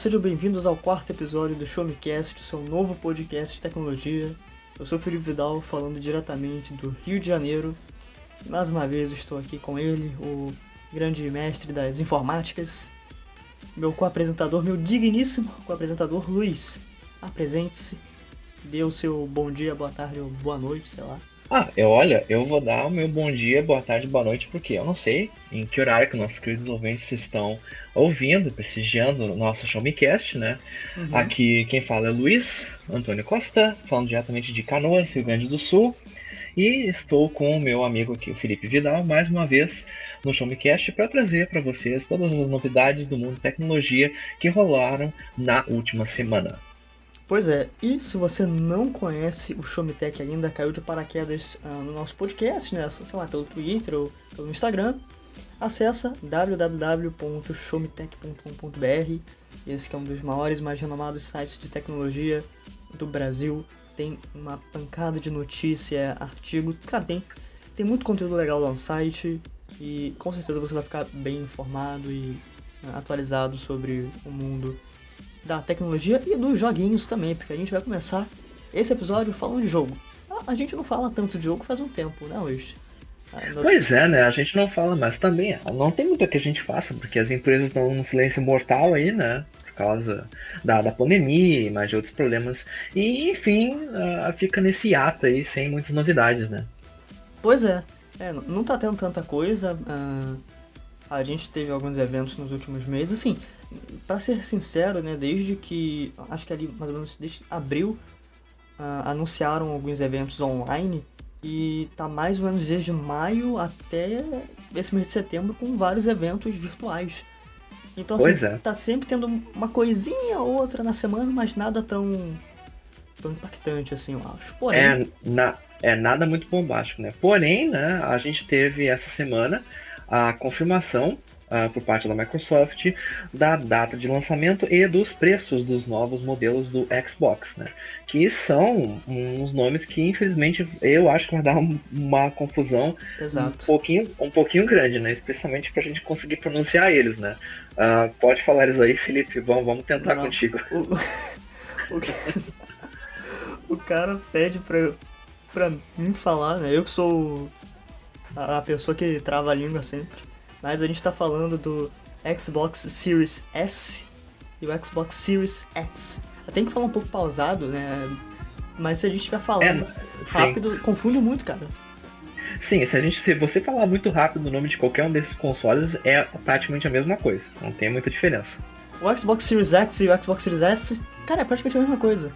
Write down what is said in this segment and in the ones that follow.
Sejam bem-vindos ao quarto episódio do Show Me Cast, seu novo podcast de tecnologia. Eu sou o Felipe Vidal, falando diretamente do Rio de Janeiro. Mais uma vez estou aqui com ele, o grande mestre das informáticas, meu co-apresentador, meu digníssimo co-apresentador Luiz. Apresente-se, dê o seu bom dia, boa tarde ou boa noite, sei lá. Ah, eu olha, eu vou dar o meu bom dia, boa tarde, boa noite, porque eu não sei em que horário que nossos queridos ouvintes estão ouvindo, prestigiando o nosso Showmecast, né? Uhum. Aqui quem fala é Luiz Antônio Costa, falando diretamente de Canoas, Rio Grande do Sul. E estou com o meu amigo aqui, o Felipe Vidal, mais uma vez no Showmecast para trazer para vocês todas as novidades do mundo tecnologia que rolaram na última semana. Pois é, e se você não conhece o Showmetech ainda, caiu de paraquedas uh, no nosso podcast, né? Sei lá, pelo Twitter ou pelo Instagram, acessa www.showmetech.com.br Esse é um dos maiores e mais renomados sites de tecnologia do Brasil. Tem uma pancada de notícia, artigo, cara, tem, tem muito conteúdo legal lá no site e com certeza você vai ficar bem informado e uh, atualizado sobre o mundo da tecnologia e dos joguinhos também, porque a gente vai começar esse episódio falando de jogo. A gente não fala tanto de jogo faz um tempo, né, Luiz? Ah, pois é, né? A gente não fala, mas também não tem muito que a gente faça, porque as empresas estão num silêncio mortal aí, né? Por causa da, da pandemia e mais de outros problemas. E, enfim, uh, fica nesse ato aí, sem muitas novidades, né? Pois é. é não tá tendo tanta coisa. Uh, a gente teve alguns eventos nos últimos meses, assim para ser sincero, né, desde que acho que ali mais ou menos desde abril uh, anunciaram alguns eventos online e tá mais ou menos desde maio até esse mês de setembro com vários eventos virtuais. Então assim, é. tá sempre tendo uma coisinha ou outra na semana, mas nada tão tão impactante assim, eu acho. Porém, é, na, é nada muito bombástico, né? Porém, né, a gente teve essa semana a confirmação uh, por parte da Microsoft da data de lançamento e dos preços dos novos modelos do Xbox, né? Que são uns nomes que infelizmente eu acho que vai dar uma confusão Exato. um pouquinho, um pouquinho grande, né? Especialmente para a gente conseguir pronunciar eles, né? Uh, pode falar isso aí, Felipe. Vamos, vamos tentar Não, contigo. O, o, o cara pede pra, pra mim falar, né? Eu que sou a pessoa que trava a língua sempre mas a gente está falando do Xbox Series S e o Xbox Series X. Eu tenho que falar um pouco pausado, né? Mas se a gente estiver falando é, rápido, confunde muito, cara. Sim, se a gente se você falar muito rápido o nome de qualquer um desses consoles é praticamente a mesma coisa, não tem muita diferença. O Xbox Series X e o Xbox Series S, cara, é praticamente a mesma coisa.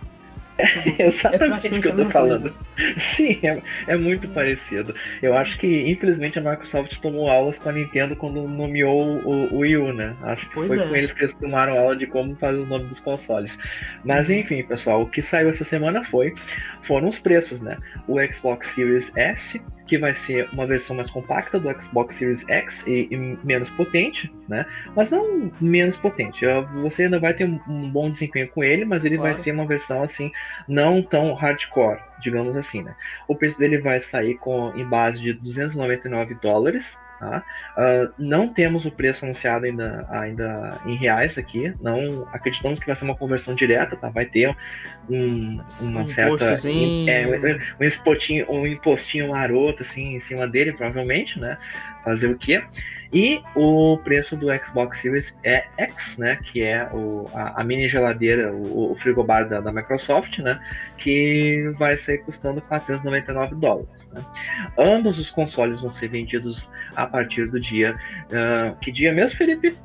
É exatamente o que eu tô falando. Coisa. Sim, é, é, muito parecido. Eu acho que, infelizmente, a Microsoft tomou aulas com a Nintendo quando nomeou o, o Wii U, né? Acho que pois foi é. com eles que eles tomaram aula de como fazer os nomes dos consoles. Mas, uhum. enfim, pessoal, o que saiu essa semana foi foram os preços, né? O Xbox Series S que vai ser uma versão mais compacta do Xbox Series X e, e menos potente, né? Mas não menos potente. Você ainda vai ter um bom desempenho com ele, mas ele claro. vai ser uma versão assim não tão hardcore, digamos assim, né? O preço dele vai sair com em base de 299 dólares, Tá? Uh, não temos o preço anunciado ainda, ainda em reais aqui. Não acreditamos que vai ser uma conversão direta, tá? Vai ter um, uma um certa é, um, impostinho, um impostinho maroto assim em cima dele, provavelmente, né? Fazer o quê? E o preço do Xbox Series é X, né? Que é o, a, a mini geladeira, o, o frigobar da, da, Microsoft, né? Que vai sair custando 499 dólares. Né? Ambos os consoles vão ser vendidos a partir do dia. Uh, que dia mesmo, Felipe?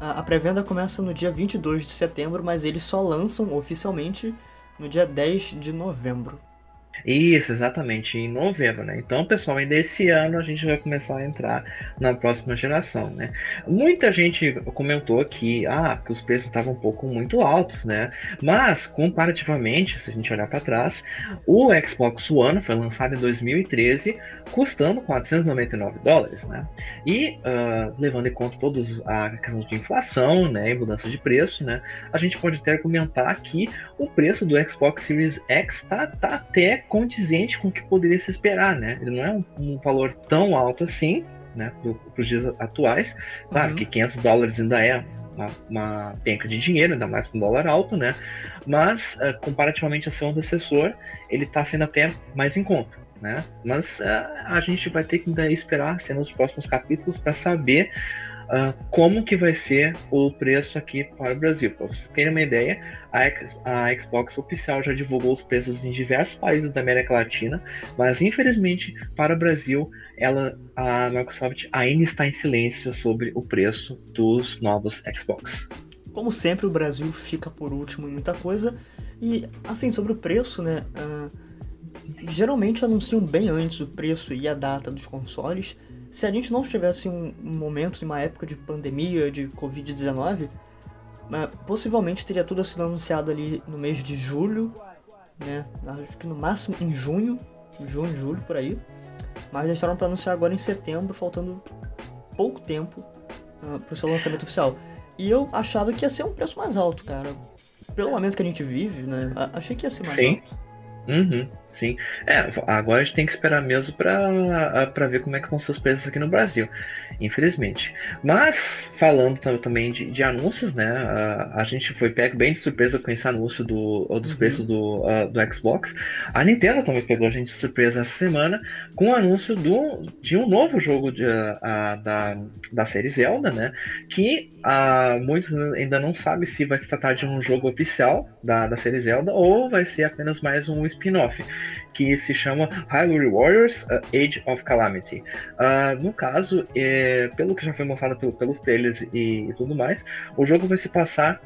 A, a pré-venda começa no dia 22 de setembro, mas eles só lançam oficialmente no dia 10 de novembro. Isso, exatamente, em novembro, né? Então, pessoal, ainda esse ano a gente vai começar a entrar na próxima geração, né? Muita gente comentou que, ah, que os preços estavam um pouco muito altos, né? Mas, comparativamente, se a gente olhar para trás, o Xbox One foi lançado em 2013, custando 499 dólares, né? E, uh, levando em conta todos a questão de inflação, né, e mudança de preço, né? A gente pode até argumentar que o preço do Xbox Series X tá, tá até condizente com o que poderia se esperar, né? Ele não é um, um valor tão alto assim, né, para os dias atuais. Claro uhum. que 500 dólares ainda é uma, uma penca de dinheiro, ainda mais com dólar alto, né? Mas, uh, comparativamente ao seu antecessor, ele está sendo até mais em conta. Né? Mas uh, a gente vai ter que ainda esperar ser nos próximos capítulos para saber Uh, como que vai ser o preço aqui para o Brasil. Para vocês terem uma ideia, a, a, Xbox oficial já divulgou os preços em diversos países da América Latina, mas infelizmente para o Brasil, ela, a Microsoft ainda está em silêncio sobre o preço dos novos Xbox. Como sempre, o Brasil fica por último em muita coisa. E assim, sobre o preço, né? Uh, geralmente anunciam bem antes o preço e a data dos consoles se a gente não tivesse um, um momento, uma época de pandemia, de Covid-19, né, possivelmente teria tudo sido anunciado ali no mês de julho, né? Acho que no máximo em junho, junho, julho, por aí. Mas deixaram para anunciar agora em setembro, faltando pouco tempo uh, pro seu lançamento oficial. E eu achava que ia ser um preço mais alto, cara. Pelo momento que a gente vive, né? Achei que ia ser mais Sim. alto. Uhum, sim. É, agora a gente tem que esperar mesmo para ver como é que vão ser os preços aqui no Brasil, infelizmente. Mas, falando também de, de anúncios, né? A, a, gente foi pego bem de surpresa com esse anúncio do, dos uhum. preços do, uh, do Xbox. A Nintendo também pegou a gente de surpresa essa semana com o anúncio do, de um novo jogo de, uh, da, da série Zelda, né? Que uh, muitos ainda não sabem se vai se tratar de um jogo oficial da, da série Zelda ou vai ser apenas mais um spin-off, que se chama Hyrule Warriors uh, Age of Calamity. Uh, no caso, é, pelo que já foi mostrado pelo, pelos trailers e, e, tudo mais, o jogo vai se passar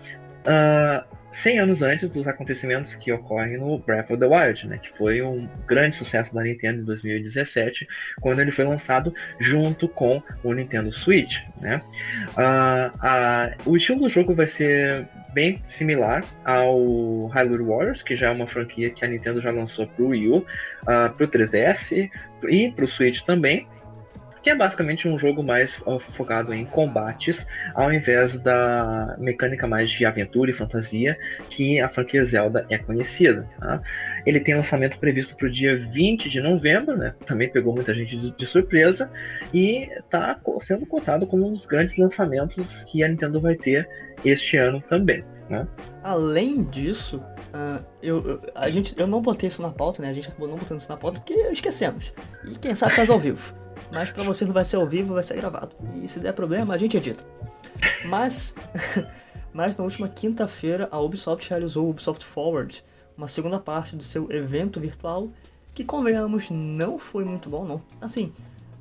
uh, 100 anos antes dos acontecimentos que ocorrem no Breath of the Wild, né, que foi um grande sucesso da Nintendo em 2017, quando ele foi lançado junto com o Nintendo Switch. Né. Uh, uh, o estilo do jogo vai ser bem similar ao Hyrule Warriors, que já é uma franquia que a Nintendo já lançou para o Wii U, uh, para o 3DS e para o Switch também que é basicamente um jogo mais uh, focado em combates, ao invés da mecânica mais de aventura e fantasia que a franquia Zelda é conhecida. Tá? Ele tem lançamento previsto para o dia 20 de novembro, né? também pegou muita gente de, de surpresa, e está sendo contado como um dos grandes lançamentos que a Nintendo vai ter este ano também. Né? Além disso, Uh, eu, eu, a gente, eu não botei isso na pauta, né? A gente acabou não botando isso na pauta porque esquecemos. E quem sabe faz ao vivo mas para vocês não vai ser ao vivo, vai ser gravado. E se der problema, a gente edita. Mas, mas na última quinta-feira, a Ubisoft realizou o Ubisoft Forward, uma segunda parte do seu evento virtual, que convenhamos, não foi muito bom, não. Assim,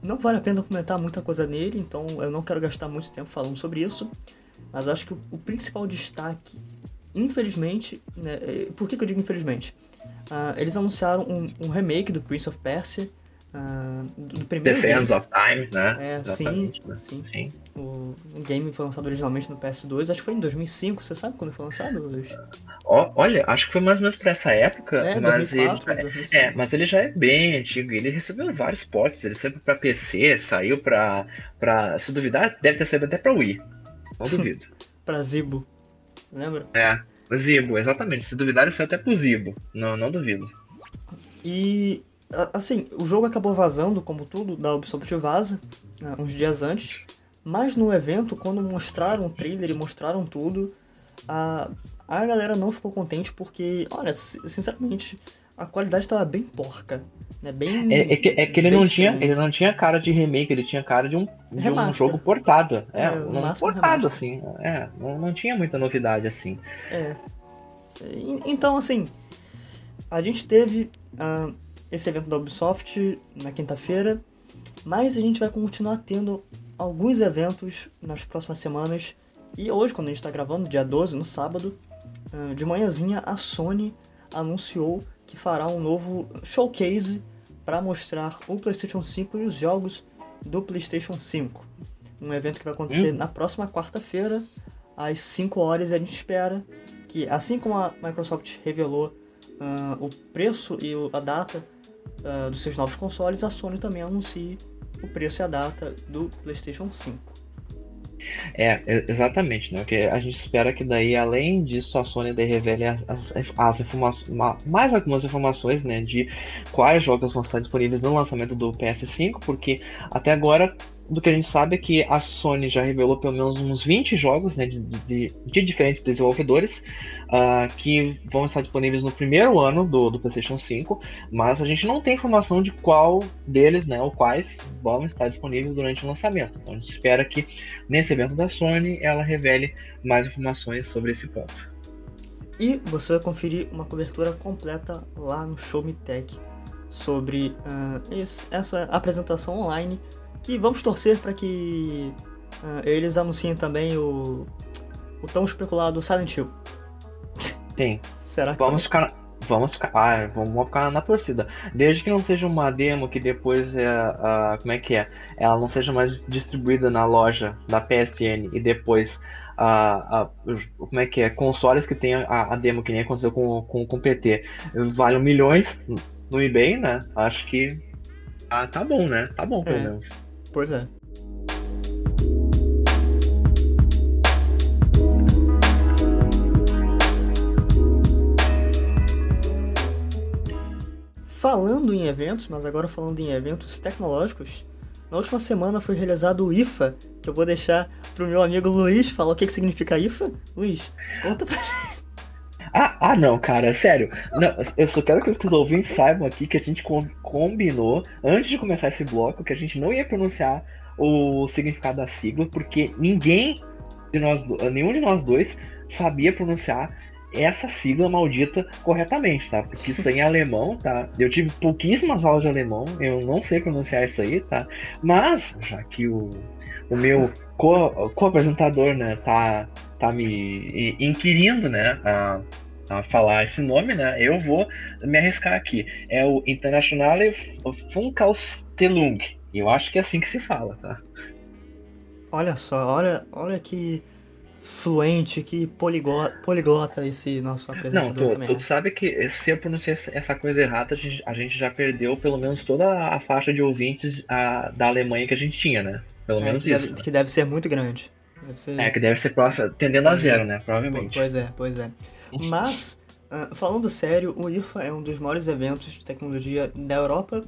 não vale a pena comentar muita coisa nele, então eu não quero gastar muito tempo falando sobre isso. Mas acho que o, principal destaque, infelizmente, né, é, por que, que eu digo infelizmente? Uh, eles anunciaram um, um remake do Prince of Persia, Uh, do primeiro The Sands of Time, né? É, sim, né? sim. sim. O, o, game foi lançado originalmente no PS2, acho que foi em 2005, você sabe quando foi lançado, Luiz? Oh, olha, acho que foi mais ou menos pra essa época, é, mas 2004, ele, é, mas ele já é bem antigo, ele recebeu vários portes, ele saiu pra PC, saiu pra, pra, se duvidar, deve ter saído até pra Wii, não duvido. pra Zibo, lembra? É, Zibo, exatamente, se duvidar ele saiu até pro Zibo, não, não duvido. E Assim, o jogo acabou vazando, como tudo, da Ubisoft vaza, né, uns dias antes. Mas no evento, quando mostraram o trailer e mostraram tudo, a, a galera não ficou contente porque, olha, sinceramente, a qualidade estava bem porca. Né? Bem, é, é, que, é que ele não, tinha, ele não tinha cara de remake, ele tinha cara de um, de um jogo portado. É, é um portado, remaster. assim. É, não, não tinha muita novidade assim. É. Então, assim, a gente teve. Uh, esse evento da Ubisoft na quinta-feira, mas a gente vai continuar tendo alguns eventos nas próximas semanas. E hoje, quando a gente está gravando, dia 12, no sábado, ah, de manhãzinha, a Sony anunciou que fará um novo showcase para mostrar o PlayStation 5 e os jogos do PlayStation 5. Um evento que vai acontecer hum. na próxima quarta-feira, às 5 horas, e a gente espera que, assim como a Microsoft revelou uh, o preço e a data uh, dos seus novos consoles, a Sony também anuncie o preço e a data do PlayStation 5. É, exatamente, né? Porque a gente espera que daí, além disso, a Sony revele as, as informações, mais algumas informações, né? De quais jogos vão estar disponíveis no lançamento do PS5, porque até agora do que a gente sabe é que a Sony já revelou pelo menos uns 20 jogos né, de, de, de diferentes desenvolvedores uh, que vão estar disponíveis no primeiro ano do, do, PlayStation 5, mas a gente não tem informação de qual deles, né, ou quais vão estar disponíveis durante o lançamento. Então a gente espera que nesse evento da Sony ela revele mais informações sobre esse ponto. E você vai conferir uma cobertura completa lá no Show Me Tech sobre uh, essa apresentação online que vamos torcer para que uh, eles anunciem também o, o tão especulado Silent Hill. Sim. Será que vamos ficar Vamos ficar, ah, vamos ficar na torcida. Desde que não seja uma demo que depois é, uh, como é que é? Ela não seja mais distribuída na loja da PSN e depois uh, como é que é? Consoles que tem a, a demo que nem aconteceu com, com, com o PT valem milhões no eBay, né? Acho que ah, tá bom, né? Tá bom, pelo é. menos. Pois é. Falando em eventos, mas agora falando em eventos tecnológicos, na última semana foi realizado o IFA, que eu vou deixar pro meu amigo Luiz falar o que, que significa IFA. Luiz, conta pra gente. Ah, ah não, cara, sério. Não, eu só quero que os ouvintes saibam aqui que a gente combinou, antes de começar esse bloco, que a gente não ia pronunciar o significado da sigla, porque ninguém de nós, nenhum de nós dois sabia pronunciar essa sigla maldita corretamente, tá? Porque isso aí é alemão, tá? Eu tive pouquíssimas aulas de alemão, eu não sei pronunciar isso aí, tá? Mas, já que o, o meu co-apresentador, co né, tá, tá me inquirindo, né, a, a falar esse nome, né, eu vou me arriscar aqui. É o Internationale Funkausstellung. Eu acho que é assim que se fala, tá? Olha só, olha, olha que fluente, que poliglota, poliglota esse nosso apresentador Não, tu, também, tu né? sabe que se eu pronunciar essa coisa errada, a gente já perdeu pelo menos toda a faixa de ouvintes a, da Alemanha que a gente tinha, né? Pelo é, menos que isso. Deve, que deve ser muito grande. Ser... É, que deve ser próximo, tendendo a zero, né? Provavelmente. Pois é, pois é. Mas, uh, falando sério, o IFA é um dos maiores eventos de tecnologia da Europa.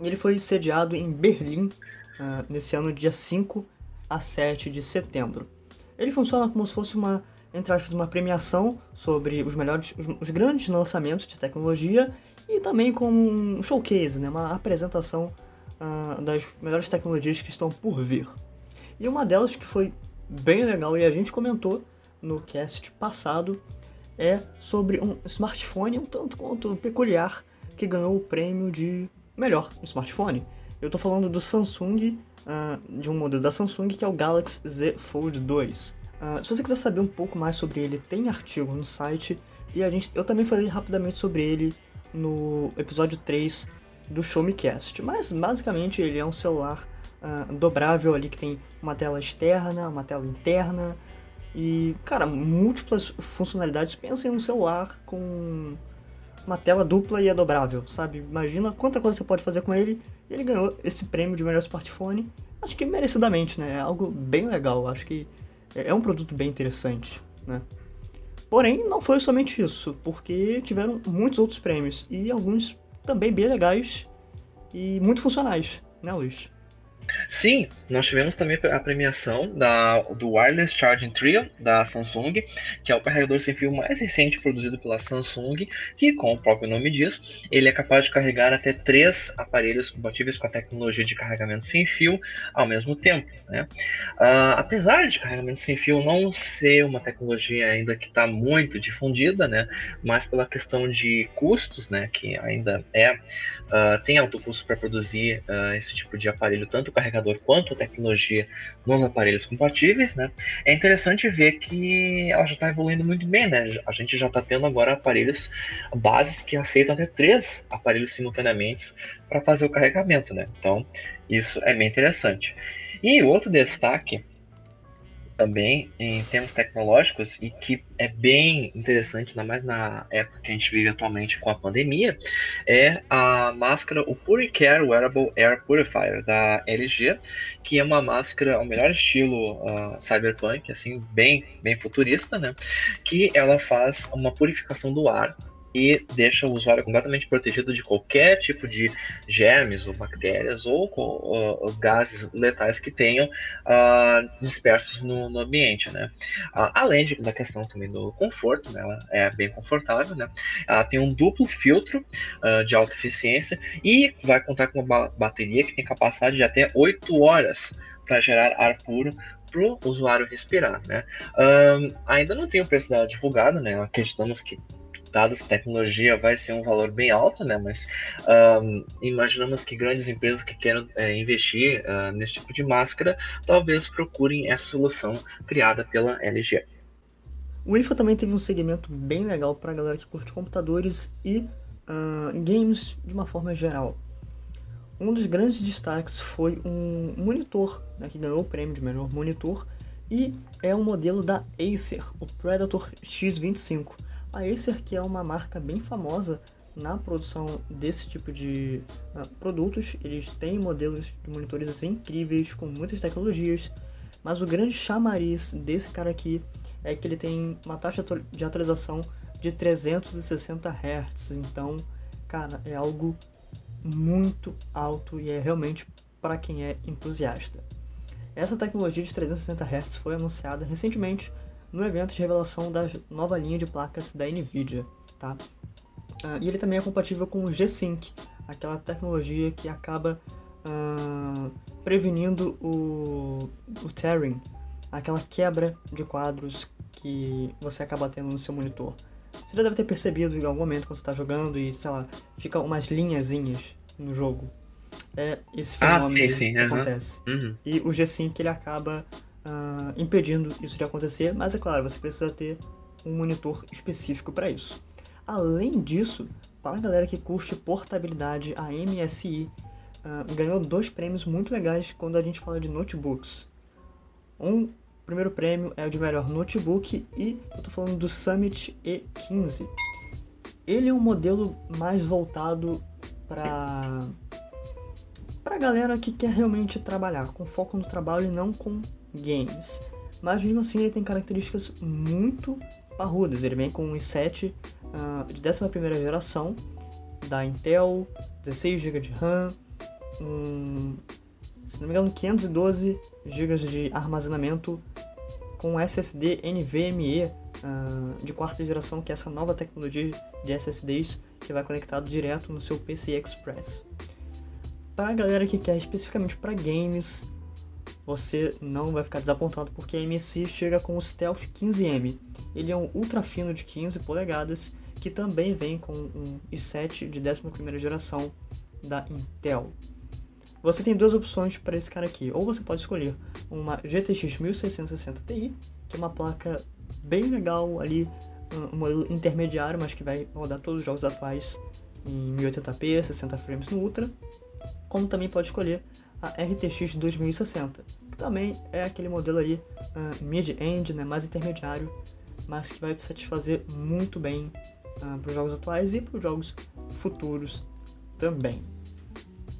Ele foi sediado em Berlim uh, nesse ano, dia 5 a 7 de setembro. Ele funciona como se fosse uma, entre aspas, uma premiação sobre os melhores, os, os grandes lançamentos de tecnologia e também como um showcase, né, uma apresentação uh, das melhores tecnologias que estão por vir. E uma delas que foi bem legal e a gente comentou no cast passado é sobre um smartphone um tanto quanto peculiar que ganhou o prêmio de melhor smartphone. Eu estou falando do Samsung, uh, de um modelo da Samsung que é o Galaxy Z Fold 2. Uh, ah, se você quiser saber um pouco mais sobre ele, tem artigo no site e a gente, eu também falei rapidamente sobre ele no episódio 3 do Show Me Cast. Mas basicamente ele é um celular uh, dobrável ali que tem uma tela externa, uma tela interna e, cara, múltiplas funcionalidades. Pensa em um celular com uma tela dupla e é dobrável, sabe? Imagina quanta coisa você pode fazer com ele. Ele ganhou esse prêmio de melhor smartphone. Acho que merecidamente, né? É algo bem legal. Acho que é um produto bem interessante, né? Porém, não foi somente isso, porque tiveram muitos outros prêmios e alguns também bem legais e muito funcionais, né, Luiz? Sim, nós tivemos também a premiação da, do Wireless Charging Trio da Samsung, que é o carregador sem fio mais recente produzido pela Samsung, que, como o próprio nome diz, ele é capaz de carregar até três aparelhos compatíveis com a tecnologia de carregamento sem fio ao mesmo tempo. Né? Uh, apesar de carregamento sem fio não ser uma tecnologia ainda que está muito difundida, né? mas pela questão de custos, né? que ainda é, uh, tem alto custo para produzir uh, esse tipo de aparelho, tanto carregador quanto a tecnologia nos aparelhos compatíveis, né? É interessante ver que ela já está evoluindo muito bem, né? A gente já está tendo agora aparelhos bases que aceitam até três aparelhos simultaneamente para fazer o carregamento, né? Então, isso é bem interessante. E outro destaque também em termos tecnológicos e que é bem interessante, ainda mais na época que a gente vive atualmente com a pandemia, é a máscara, o Puricare Wearable Air Purifier da LG, que é uma máscara ao melhor estilo uh, cyberpunk, assim, bem, bem futurista, né? Que ela faz uma purificação do ar e deixa o usuário completamente protegido de qualquer tipo de germes ou bactérias ou, ou, ou gases letais que tenham uh, dispersos no, no, ambiente, né? Uh, além de, da questão também do conforto, né? Ela é bem confortável, né? Ela tem um duplo filtro uh, de alta eficiência e vai contar com uma bateria que tem capacidade de até 8 horas para gerar ar puro para o usuário respirar, né? ainda não tem o preço dela divulgado, né? Acreditamos que dada essa tecnologia vai ser um valor bem alto, né? Mas um, imaginamos que grandes empresas que queiram é, investir uh, nesse tipo de máscara talvez procurem essa solução criada pela LG. O IFA também teve um segmento bem legal para a galera que curte computadores e uh, games de uma forma geral. Um dos grandes destaques foi um monitor, né, que ganhou o prêmio de melhor monitor, e é um modelo da Acer, o Predator X25. A Acer, que é uma marca bem famosa na produção desse tipo de uh, produtos, eles têm modelos de monitores assim, incríveis, com muitas tecnologias, mas o grande chamariz desse cara aqui é que ele tem uma taxa de atualização de 360 Hz, então, cara, é algo muito alto e é realmente para quem é entusiasta. Essa tecnologia de 360 Hz foi anunciada recentemente no evento de revelação da nova linha de placas da NVIDIA, tá? Uh, e ele também é compatível com o G-Sync, aquela tecnologia que acaba uh, prevenindo o, o tearing, aquela quebra de quadros que você acaba tendo no seu monitor. Você já deve ter percebido em algum momento quando você está jogando e, sei lá, fica umas linhazinhas no jogo. É esse fenômeno ah, sim, sim. que uhum. acontece. Uhum. E o G-Sync ele acaba uh, impedindo isso de acontecer, mas é claro, você precisa ter um monitor específico para isso. Além disso, para a galera que curte portabilidade, a MSI uh, ganhou dois prêmios muito legais quando a gente fala de notebooks. Um primeiro prêmio é o de melhor notebook e eu estou falando do Summit E15. Ele é um modelo mais voltado para para galera que quer realmente trabalhar, com foco no trabalho e não com games. Mas mesmo assim ele tem características muito parrudas. Ele vem com um i7 uh, de 11 geração da Intel, 16 GB de RAM, um, se não me engano 512 GB de armazenamento com SSD NVMe uh, de quarta geração, que é essa nova tecnologia de SSDs que vai conectado direto no seu PC Express. Para a galera que quer especificamente para games, você não vai ficar desapontado porque a MSI chega com o Stealth 15M. Ele é um ultra fino de 15 polegadas que também vem com um i7 de 11ª geração da Intel. Você tem duas opções para esse cara aqui, ou você pode escolher uma GTX 1660 Ti, que é uma placa bem legal ali, um modelo intermediário, mas que vai rodar todos os jogos atuais em 1080p, 60 frames no Ultra, como também pode escolher a RTX 2060, que também é aquele modelo ali uh, mid-end, né, mais intermediário, mas que vai te satisfazer muito bem uh, para os jogos atuais e para os jogos futuros também.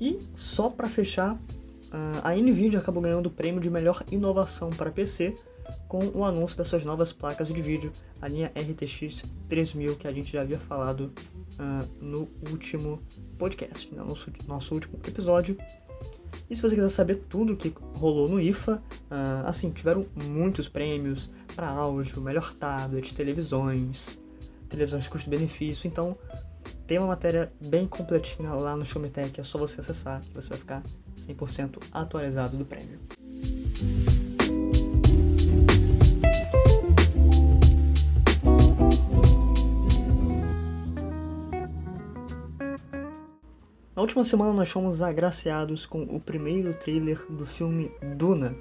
E só para fechar, uh, a Nvidia acabou ganhando o prêmio de melhor inovação para PC com o anúncio das suas novas placas de vídeo, a linha RTX 3000 que a gente já havia falado uh, no último podcast, no nosso, nosso último episódio. E se você quiser saber tudo o que rolou no IFA, uh, assim, tiveram muitos prêmios para áudio, melhor tablet, televisões, televisões custo-benefício, então tem uma matéria bem completinha lá no Showmetech, é só você acessar que você vai ficar 100% atualizado do prêmio. Na última semana nós fomos agraciados com o primeiro trailer do filme Duna,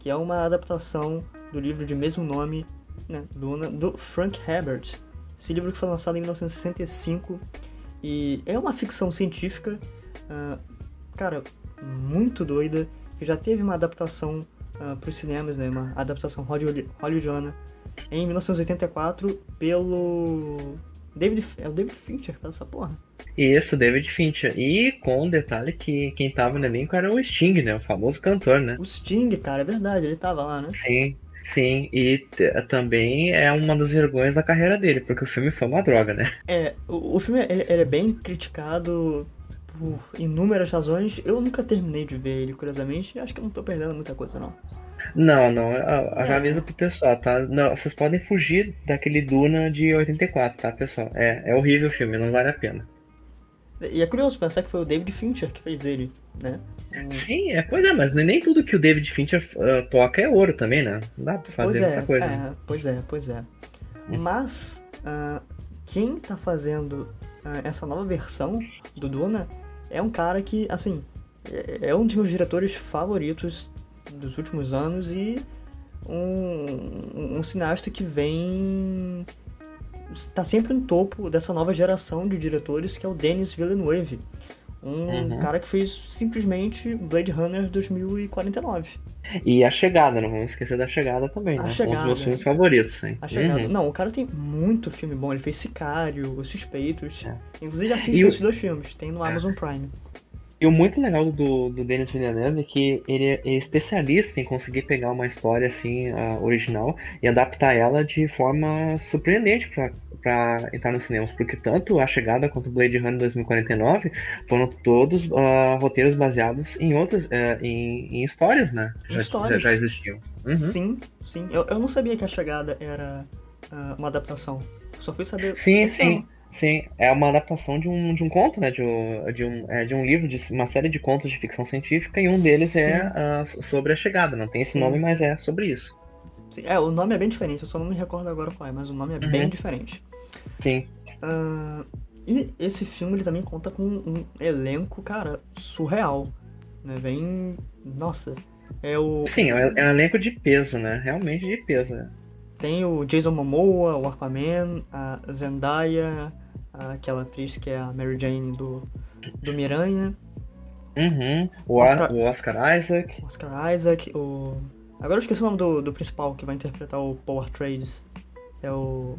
que é uma adaptação do livro de mesmo nome, né, Duna, do Frank Herbert. Esse livro que foi lançado em 1965 e é uma ficção científica, uh, cara, muito doida, que já teve uma adaptação uh, para os cinemas, né, uma adaptação hollywoodiana em 1984 pelo David, é o David Fincher que faz essa porra. Isso, David Fincher. E com o detalhe que quem tava no elenco era o Sting, né? O famoso cantor, né? O Sting, cara, é verdade, ele tava lá, né? Sim. Sim, e também é uma das vergonhas da carreira dele, porque o filme foi uma droga, né? É, o, o filme ele, ele é bem criticado por inúmeras razões. Eu nunca terminei de ver ele, curiosamente, acho que eu não tô perdendo muita coisa, não. Não, não, eu já aviso pro pessoal, tá? Não, vocês podem fugir daquele Duna de 84, tá, pessoal? É, é horrível o filme, não vale a pena. E é curioso pensar que foi o David Fincher que fez ele, né? Sim, é, pois é, mas nem tudo que o David Fincher uh, toca é ouro também, né? Não dá pra fazer pois é, muita coisa. É, pois é, pois é. Hum. Mas uh, quem tá fazendo uh, essa nova versão do Duna é um cara que, assim, é, é um dos meus diretores favoritos dos últimos anos e um, um cineasta que vem está sempre no topo dessa nova geração de diretores que é o Denis Villeneuve, um uhum. cara que fez simplesmente Blade Runner 2049. E a chegada, não vamos esquecer da chegada também, a né? Chegada, um dos meus filmes favoritos, hein? A chegada. Uhum. Não, o cara tem muito filme bom. Ele fez Sicário, Os Suspeitos. É. Inclusive assiste esses dois filmes, tem no é. Amazon Prime. E o muito legal do, do Denis Villeneuve é que ele é especialista em conseguir pegar uma história assim, original, e adaptar ela de forma surpreendente para entrar nos cinemas, porque tanto A Chegada quanto Blade Runner 2049 foram todos uh, roteiros baseados em outras, uh, em, em, histórias, né? Em já, histórias. já, existiam. Uhum. Sim, sim. Eu, eu não sabia que A Chegada era uh, uma adaptação. Só fui saber. Sim, sim. Ano. Sim, é uma adaptação de um, de um conto, né? De um, de, um, é, de um livro, de uma série de contos de ficção científica, e um deles é, Sim. é uh, sobre a chegada. Não tem esse Sim. nome, mas é sobre isso. Sim, é, o nome é bem diferente, eu só não me recordo agora qual é, mas o nome é uhum. bem diferente. Sim. Uh, e esse filme ele também conta com um elenco, cara, surreal. Né? Vem. Nossa. É o. Sim, é, é um elenco de peso, né? Realmente de peso. Né? Tem o Jason Momoa, o Aquaman, a Zendaya, aquela atriz que é a Mary Jane do, do Miranha. Uhum. O Oscar, o Oscar Isaac. Oscar Isaac, o. Agora eu esqueci o nome do, do principal que vai interpretar o Paul Atreides. É o.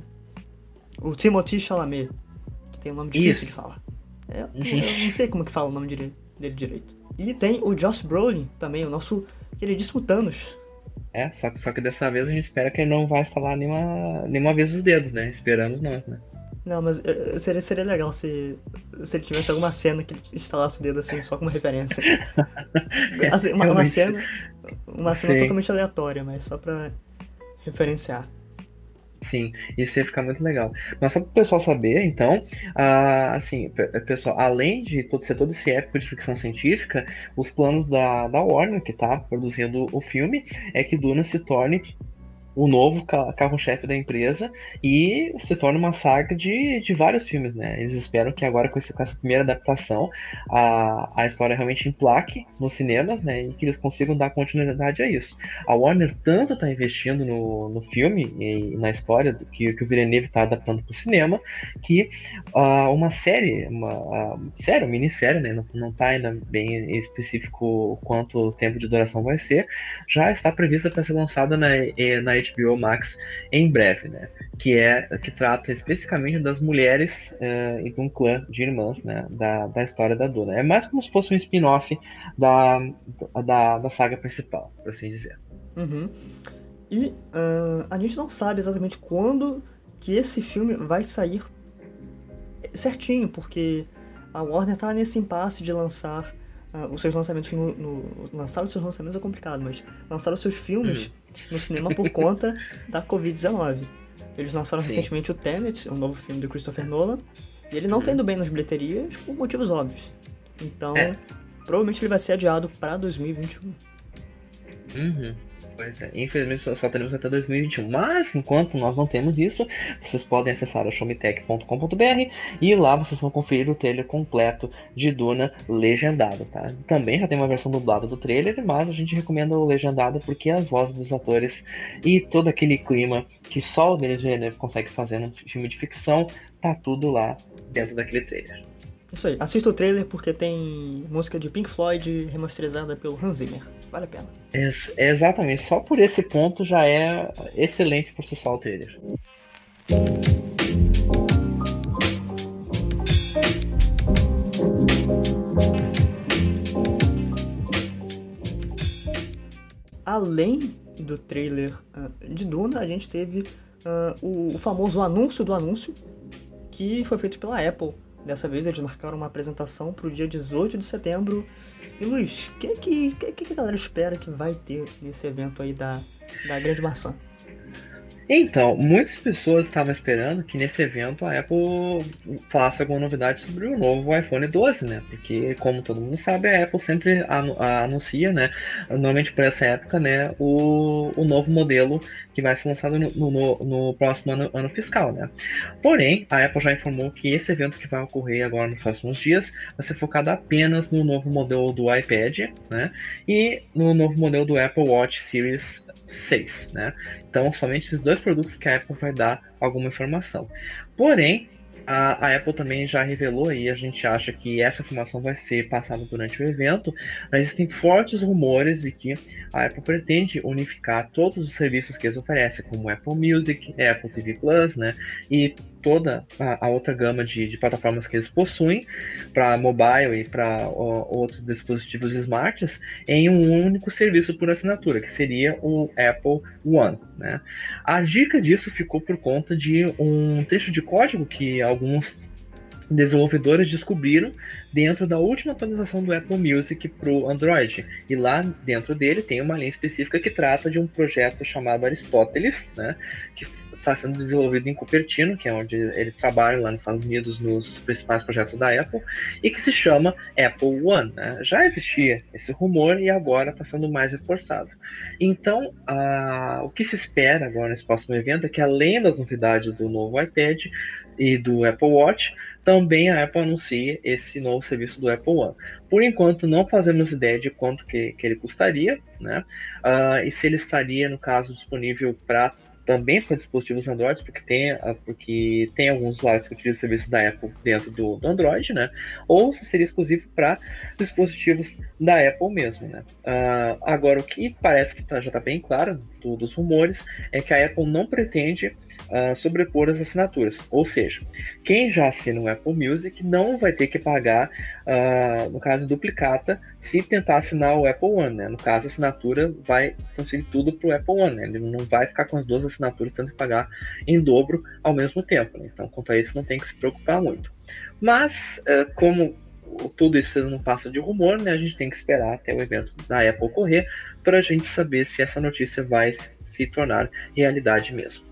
O Timothy Chalamet. Que tem um nome difícil Isso. de falar. É, uhum. Eu não sei como que fala o nome dele, dele direito. E tem o Josh Brolin também, o nosso queridíssimo Thanos. É, só que, só que dessa vez a gente espera que ele não vai falar nenhuma, nenhuma vez os dedos, né? Esperamos nós, né? Não, mas uh, seria, seria legal se, se ele tivesse alguma cena que ele instalasse o dedo assim, só como referência. assim, uma, uma, cena. Uma cena Sim. totalmente aleatória, mas só pra referenciar. Sim, isso ia ficar muito legal. Mas só para o pessoal saber, então, uh, assim, pessoal, além de todo, ser todo esse épico de ficção científica, os planos da, da Warner, que está produzindo o filme, é que Duna se torne o novo carro-chefe da empresa e se torna uma saga de, de vários filmes, né? Eles esperam que agora com, esse, com essa primeira adaptação a, a história realmente emplaque nos cinemas, né? E que eles consigam dar continuidade a isso. A Warner tanto está investindo no, no filme e na história que, que o Villeneuve está adaptando para o cinema que uh, uma série, uma uh, série, uma minissérie, né? Não, não tá ainda bem específico quanto tempo de duração vai ser, já está prevista para ser lançada na, na HBO Max em breve, né? Que é que trata especificamente das mulheres uh, e de um clã de irmãs, né? Da, da história da Duna. É mais como se fosse um spin-off da, da, da saga principal, por assim dizer. Uhum. E uh, a gente não sabe exatamente quando que esse filme vai sair certinho, porque a Warner tá nesse impasse de lançar uh, os seus lançamentos no, no, Lançar os seus lançamentos é complicado, mas lançar os seus filmes uhum no cinema por conta da Covid-19. Eles lançaram Sim. recentemente o Tenet, o novo filme do Christopher Nolan, e ele não uhum. tá indo bem nas bilheterias por motivos óbvios. Então, é. provavelmente ele vai ser adiado para 2021. Uhum. Pois é, infelizmente só, só teremos até 2021. Mas enquanto nós não temos isso, vocês podem acessar o showmetech.com.br e lá vocês vão conferir o trailer completo de Duna legendado, tá? Também já tem uma versão dublada do trailer, mas a gente recomenda o legendado porque as vozes dos atores e todo aquele clima que só o Denis Villeneuve consegue fazer num filme de ficção, tá tudo lá dentro daquele trailer. Isso aí, assista o trailer porque tem música de Pink Floyd remasterizada pelo Hans Zimmer. Vale a pena. Ex exatamente, só por esse ponto já é excelente por si só o trailer. Além do trailer uh, de Duna, a gente teve uh, o, o, famoso anúncio do anúncio, que foi feito pela Apple. Dessa vez eles marcaram uma apresentação para o dia 18 de setembro. E Luiz, o que, que, que, que a galera espera que vai ter nesse evento aí da, da Grande Maçã? Então, muitas pessoas estavam esperando que nesse evento a Apple falasse alguma novidade sobre o novo iPhone 12, né? Porque, como todo mundo sabe, a Apple sempre anuncia, né? Normalmente por essa época, né? O, o novo modelo que vai ser lançado no, no, no próximo ano, ano, fiscal, né? Porém, a Apple já informou que esse evento que vai ocorrer agora nos próximos dias vai ser focado apenas no novo modelo do iPad, né? E no novo modelo do Apple Watch Series 6, né? Então, somente esses dois produtos que a Apple vai dar alguma informação. Porém, a, a, Apple também já revelou e a gente acha que essa informação vai ser passada durante o evento, mas existem fortes rumores de que a Apple pretende unificar todos os serviços que eles oferecem, como Apple Music, Apple TV Plus, né, e toda a, a outra gama de, de, plataformas que eles possuem para mobile e para outros dispositivos smarts em um único serviço por assinatura, que seria o Apple One. Né? A dica disso ficou por conta de um trecho de código que alguns desenvolvedores descobriram dentro da última atualização do Apple Music para o Android. E lá dentro dele tem uma linha específica que trata de um projeto chamado Aristóteles, né, que está sendo desenvolvido em Cupertino, que é onde eles trabalham lá nos Estados Unidos nos principais projetos da Apple, e que se chama Apple One. Né? Já existia esse rumor e agora está sendo mais reforçado. Então, o que se espera agora nesse próximo evento é que, além das novidades do novo iPad e do Apple Watch, também a Apple anuncie esse novo serviço do Apple One. Por enquanto, não fazemos ideia de quanto que, que ele custaria, né? Uh, e se ele estaria, no caso, disponível para também para dispositivos Android, porque tem, ah, porque tem alguns usuários que utilizam o serviço da Apple dentro do, do Android, né? Ou se seria exclusivo para dispositivos da Apple mesmo, né? Uh, agora, o que parece que tá, já está bem claro do, dos rumores é que a Apple não pretende uh, sobrepor as assinaturas. Ou seja, quem já assina o Apple Music não vai ter que pagar, uh, no caso duplicata, se tentar assinar o Apple One. Né? No caso, a assinatura vai transferir tudo para o Apple One. Né? Ele não vai ficar com as duas assinaturas tendo que pagar em dobro ao mesmo tempo. Né? Então, quanto a isso, não tem que se preocupar muito. Mas, uh, como tudo isso não passa de rumor, né? A gente tem que esperar até o evento da Apple ocorrer para a gente saber se essa notícia vai se tornar realidade mesmo.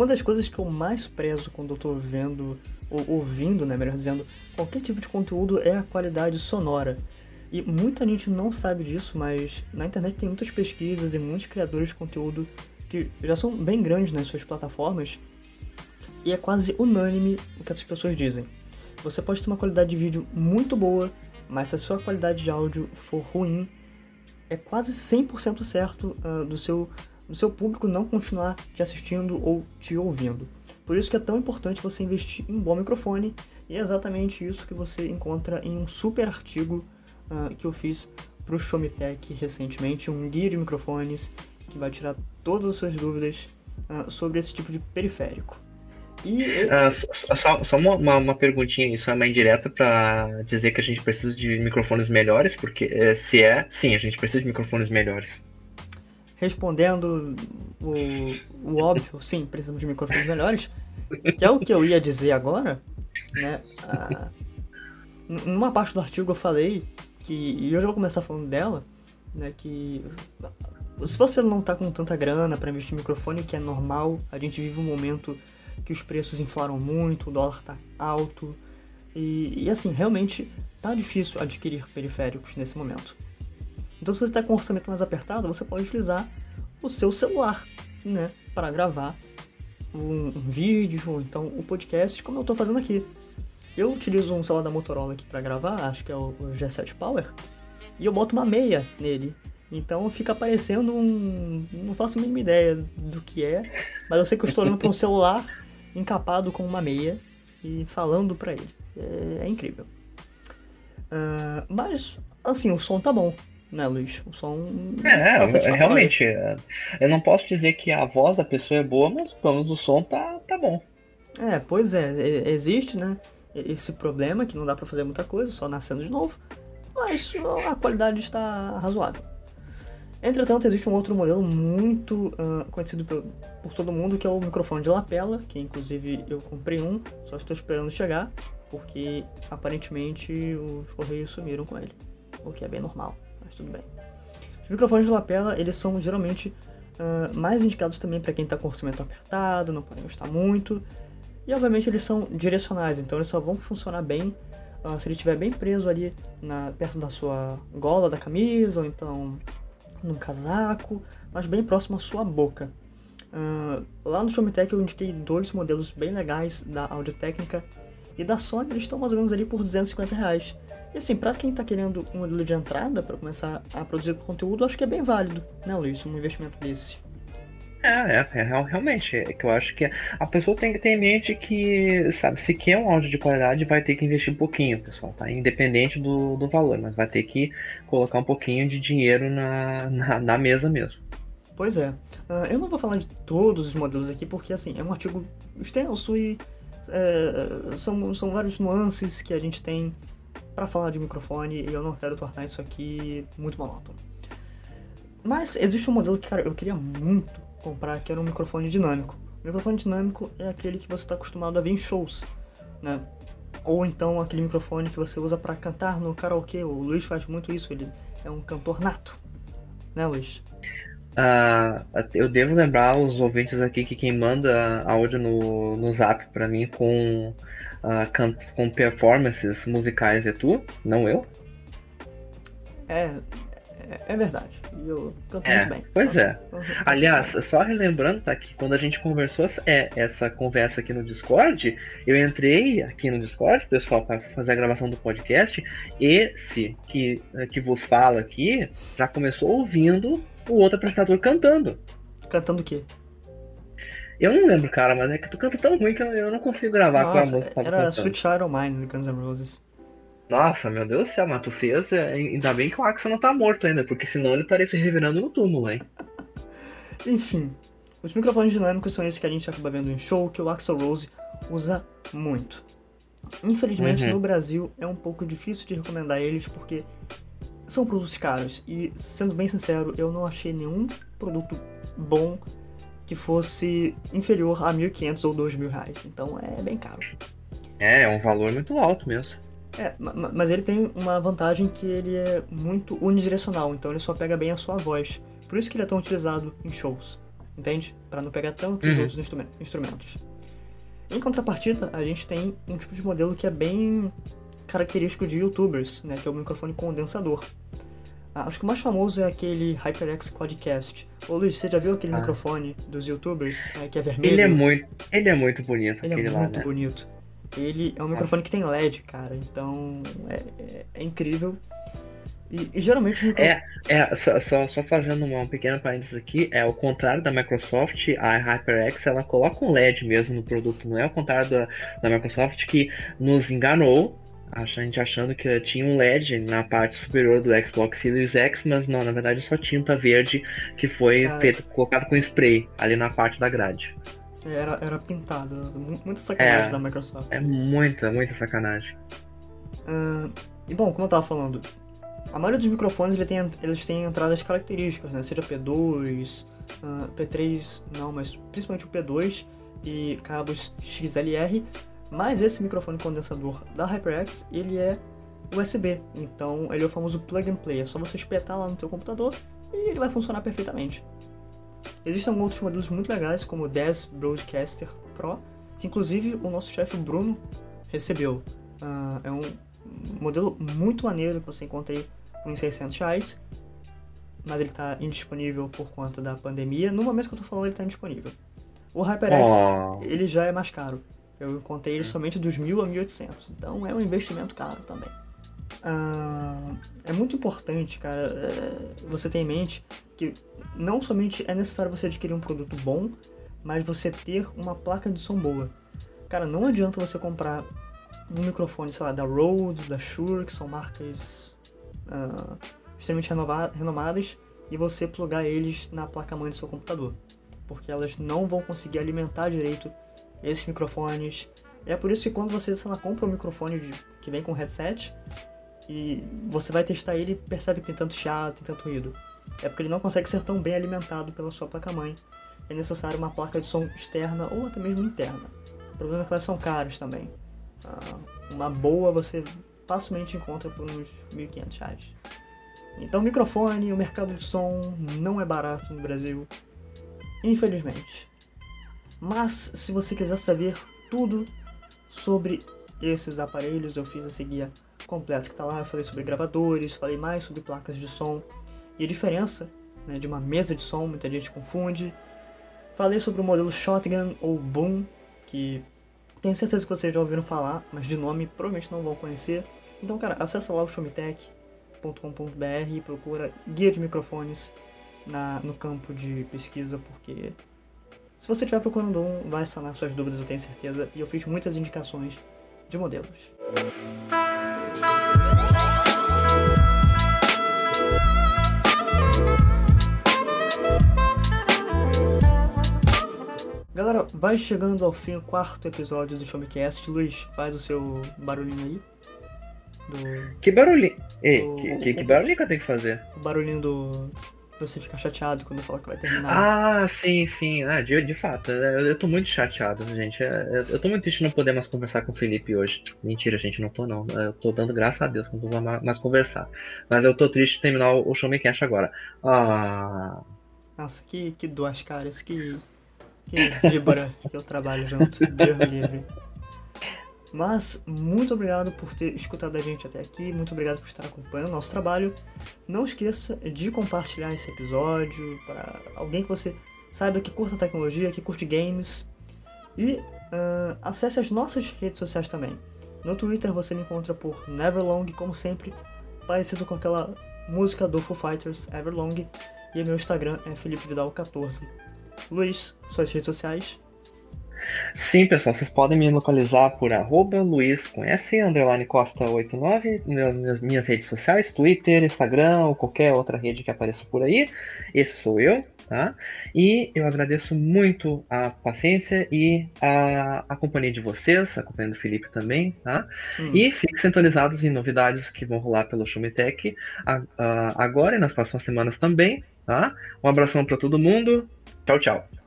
Uma das coisas que eu mais prezo quando eu tô vendo, ou ouvindo, né, melhor dizendo, qualquer tipo de conteúdo é a qualidade sonora. E muita gente não sabe disso, mas na internet tem muitas pesquisas e muitos criadores de conteúdo que já são bem grandes nas suas plataformas, e é quase unânime o que essas pessoas dizem. Você pode ter uma qualidade de vídeo muito boa, mas se a sua qualidade de áudio for ruim, é quase 100% certo uh, do seu do seu público não continuar te assistindo ou te ouvindo. Por isso que é tão importante você investir em um bom microfone e é exatamente isso que você encontra em um super artigo uh, que eu fiz para o Showmetech recentemente, um guia de microfones que vai tirar todas as suas dúvidas uh, sobre esse tipo de periférico. E uh, só, só uma, uma, perguntinha, isso é uma indireta para dizer que a gente precisa de microfones melhores, porque eh, se é, sim, a gente precisa de microfones melhores respondendo o, o óbvio, sim, precisamos de microfones melhores, que é o que eu ia dizer agora, né? Ah, numa parte do artigo eu falei que, e eu já vou começar falando dela, né, que se você não tá com tanta grana para investir em microfone, que é normal, a gente vive um momento que os preços inflaram muito, o dólar tá alto, e, e assim, realmente tá difícil adquirir periféricos nesse momento. Então, se você está com um orçamento mais apertado, você pode utilizar o seu celular, né, para gravar um, um vídeo ou então um podcast, como eu estou fazendo aqui. Eu utilizo um celular da Motorola aqui para gravar, acho que é o G7 Power, e eu boto uma meia nele. Então fica aparecendo um. Não faço a mínima ideia do que é, mas eu sei que eu estou olhando para um celular encapado com uma meia e falando para ele. É, é incrível. Uh, mas, assim, o som tá bom né, Luiz? O som. É, é realmente. É, eu não posso dizer que a voz da pessoa é boa, mas pelo menos o som tá, tá bom. É, pois é, existe, né? Esse problema que não dá para fazer muita coisa, só nascendo de novo, mas a qualidade está razoável. Entretanto, existe um outro modelo muito uh, conhecido por, por, todo mundo, que é o microfone de lapela, que inclusive eu comprei um, só estou esperando chegar, porque aparentemente os correios sumiram com ele, o que é bem normal, mas tudo bem. Os microfones de lapela, eles são geralmente uh, mais indicados também para quem está com orçamento apertado, não pode gastar muito, e obviamente eles são direcionais, então eles só vão funcionar bem uh, se ele estiver bem preso ali na, perto da sua gola da camisa, ou então num casaco, mas bem próximo à sua boca. Uh, lá no Showmetech eu indiquei dois modelos bem legais da Audio Técnica e da Sony, eles estão mais ou menos ali por 250 reais. E assim, pra quem tá querendo um modelo de entrada para começar a produzir conteúdo, acho que é bem válido, né Luiz, um investimento desse. É, é, é, realmente, é que eu acho que a pessoa tem que ter em mente que, sabe, se quer um áudio de qualidade, vai ter que investir um pouquinho, pessoal, tá? Independente do, do valor, mas vai ter que colocar um pouquinho de dinheiro na, na, na mesa mesmo. Pois é. Uh, eu não vou falar de todos os modelos aqui, porque, assim, é um artigo extenso e é, são, são vários nuances que a gente tem para falar de microfone e eu não quero tornar isso aqui muito monótono. Mas existe um modelo que, cara, eu queria muito comprar, que era um microfone dinâmico. O microfone dinâmico é aquele que você está acostumado a ver em shows, né? Ou então aquele microfone que você usa para cantar no karaokê. O Luiz faz muito isso, ele é um cantor nato, né, Luiz? Uh, eu devo lembrar os ouvintes aqui que quem manda áudio no, no zap para mim com, uh, com performances musicais é tu, não eu. É, é, é verdade. Eu canto é, muito bem. Pois é. Aliás, só relembrando, tá, que quando a gente conversou é, essa conversa aqui no Discord, eu entrei aqui no Discord, pessoal, para fazer a gravação do podcast. Esse que, que vos fala aqui já começou ouvindo o outro apresentador cantando. Cantando o quê? Eu não lembro, cara, mas é que tu canta tão ruim que eu não consigo gravar Nossa, com a música. Era cantando. Sweet Child of Mine, Guns N' Roses. Nossa, meu Deus do céu, mas tu fez. É, ainda bem que o Axel não tá morto ainda, porque senão ele estaria se revirando no túmulo, hein? Enfim, os microfones dinâmicos são esses que a gente acaba vendo em show, que o Axel Rose usa muito. Infelizmente, uhum. no Brasil é um pouco difícil de recomendar eles porque são produtos caros. E, sendo bem sincero, eu não achei nenhum produto bom que fosse inferior a 1.500 ou 2.000 reais. Então é bem caro. É, é um valor muito alto mesmo. É, mas ele tem uma vantagem que ele é muito unidirecional, então ele só pega bem a sua voz. Por isso que ele é tão utilizado em shows, entende? Para não pegar tanto os uhum. outros instrumentos. Em contrapartida, a gente tem um tipo de modelo que é bem característico de youtubers, né, que é o microfone condensador. Acho que o mais famoso é aquele HyperX Quadcast. Ô Luiz, você já viu aquele ah. microfone dos youtubers é, que é vermelho? Ele é muito, ele é muito bonito. Ele é muito lá, né? bonito. Ele é um microfone que tem LED, cara, então é, é, é incrível. E, e geralmente. Micro... É, é só, só, só, fazendo uma pequena parênteses aqui, é o contrário da Microsoft, a HyperX ela coloca um LED mesmo no produto, não é o contrário da, da Microsoft que nos enganou. A gente achando que tinha um LED na parte superior do Xbox Series X, mas não, na verdade é só tinta verde que foi feito, colocado com spray ali na parte da grade. Era, era pintado. Muita sacanagem é, da Microsoft. É muita, muita sacanagem. Uh, e bom, como eu tava falando, a maioria dos microfones ele tem, eles têm entradas características, né? Seja P2, uh, P3, não, mas principalmente o P2 e cabos XLR. Mas esse microfone condensador da HyperX, ele é USB, então ele é o famoso plug and play. É só você espetar lá no teu computador e ele vai funcionar perfeitamente. Existem outros modelos muito legais, como o 10 Broadcaster Pro, que inclusive o nosso chefe Bruno recebeu. Uh, é um modelo muito maneiro que você encontra aí por uns 600 reais, mas ele está indisponível por conta da pandemia. No momento que eu estou falando, ele está indisponível. O HyperX, oh. ele já é mais caro. Eu encontrei ele somente dos 1.000 a 1.800, então é um investimento caro também. Uh, é muito importante, cara, é, você ter em mente que não somente é necessário você adquirir um produto bom, mas você ter uma placa de som boa. Cara, não adianta você comprar um microfone, sei lá, da Rode, da Shure, que são marcas uh, extremamente renomadas, e você plugar eles na placa-mãe do seu computador. Porque elas não vão conseguir alimentar direito esses microfones. E é por isso que quando você lá, compra um microfone de, que vem com headset e você vai testar ele e percebe que tem tanto chiado, tem tanto ruído. É porque ele não consegue ser tão bem alimentado pela sua placa-mãe. É necessário uma placa de som externa ou até mesmo interna. O problema é que elas são caras também. Ah, uma boa você facilmente encontra por uns 1.500 reais. Então, microfone, o mercado de som não é barato no Brasil, infelizmente. Mas, se você quiser saber tudo sobre esses aparelhos, eu fiz essa guia completa que tá lá. Eu falei sobre gravadores, falei mais sobre placas de som e a diferença né, de uma mesa de som, muita gente confunde. Falei sobre o modelo Shotgun ou Boom, que tenho certeza que vocês já ouviram falar, mas de nome provavelmente não vão conhecer. Então, cara, acessa lá o showmetech.com.br e procura guia de microfones na, no campo de pesquisa, porque se você estiver procurando um, vai sanar suas dúvidas, eu tenho certeza. E eu fiz muitas indicações de modelos. Galera, vai chegando ao fim o quarto episódio do Showmecast. Luiz, faz o seu barulhinho aí. Do... Que barulhinho? Ei, do... que, que, que, barulhinho que eu tenho que fazer? O barulhinho do. Você ficar chateado quando fala que vai terminar. Ah, sim, sim. Ah, de, de fato, eu, eu tô muito chateado, gente. Eu, eu tô muito triste não poder mais conversar com o Felipe hoje. Mentira, gente, não tô não. Eu tô dando graças a Deus que não vou mais conversar. Mas eu tô triste de terminar o, o Show Me Cash agora. Ah. Nossa, que, que duas caras, que. Que vibra que eu trabalho junto. Deus livre. Mas muito obrigado por ter escutado a gente até aqui, muito obrigado por estar acompanhando o nosso trabalho. Não esqueça de compartilhar esse episódio para alguém que você saiba que curta tecnologia, que curte games. E uh, acesse as nossas redes sociais também. No Twitter você me encontra por Neverlong, como sempre, parecido com aquela música do Foo Fighters, Everlong. E meu Instagram é Felipe Vidal14. Luiz, suas redes sociais. Sim, pessoal, vocês podem me localizar por arroba Luiz com S, underline Costa 89, nas minhas redes sociais, Twitter, Instagram ou qualquer outra rede que apareça por aí. Esse sou eu, tá? E eu agradeço muito a paciência e a, a companhia de vocês, a companhia do Felipe também, tá? Hum. E fiquem sintonizados em novidades que vão rolar pelo Showmetech agora e nas próximas semanas também, tá? Um abração para todo mundo. Tchau, tchau.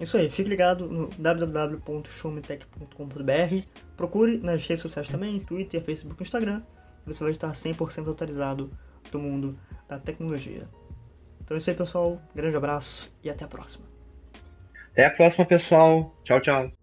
Isso aí, fique ligado no www.showmetech.com.br. Procure nas redes sociais também, Twitter, Facebook e Instagram. Você vai estar 100% atualizado do mundo da tecnologia. Então é isso aí, pessoal. Grande abraço e até a próxima. Até a próxima, pessoal. Tchau, tchau.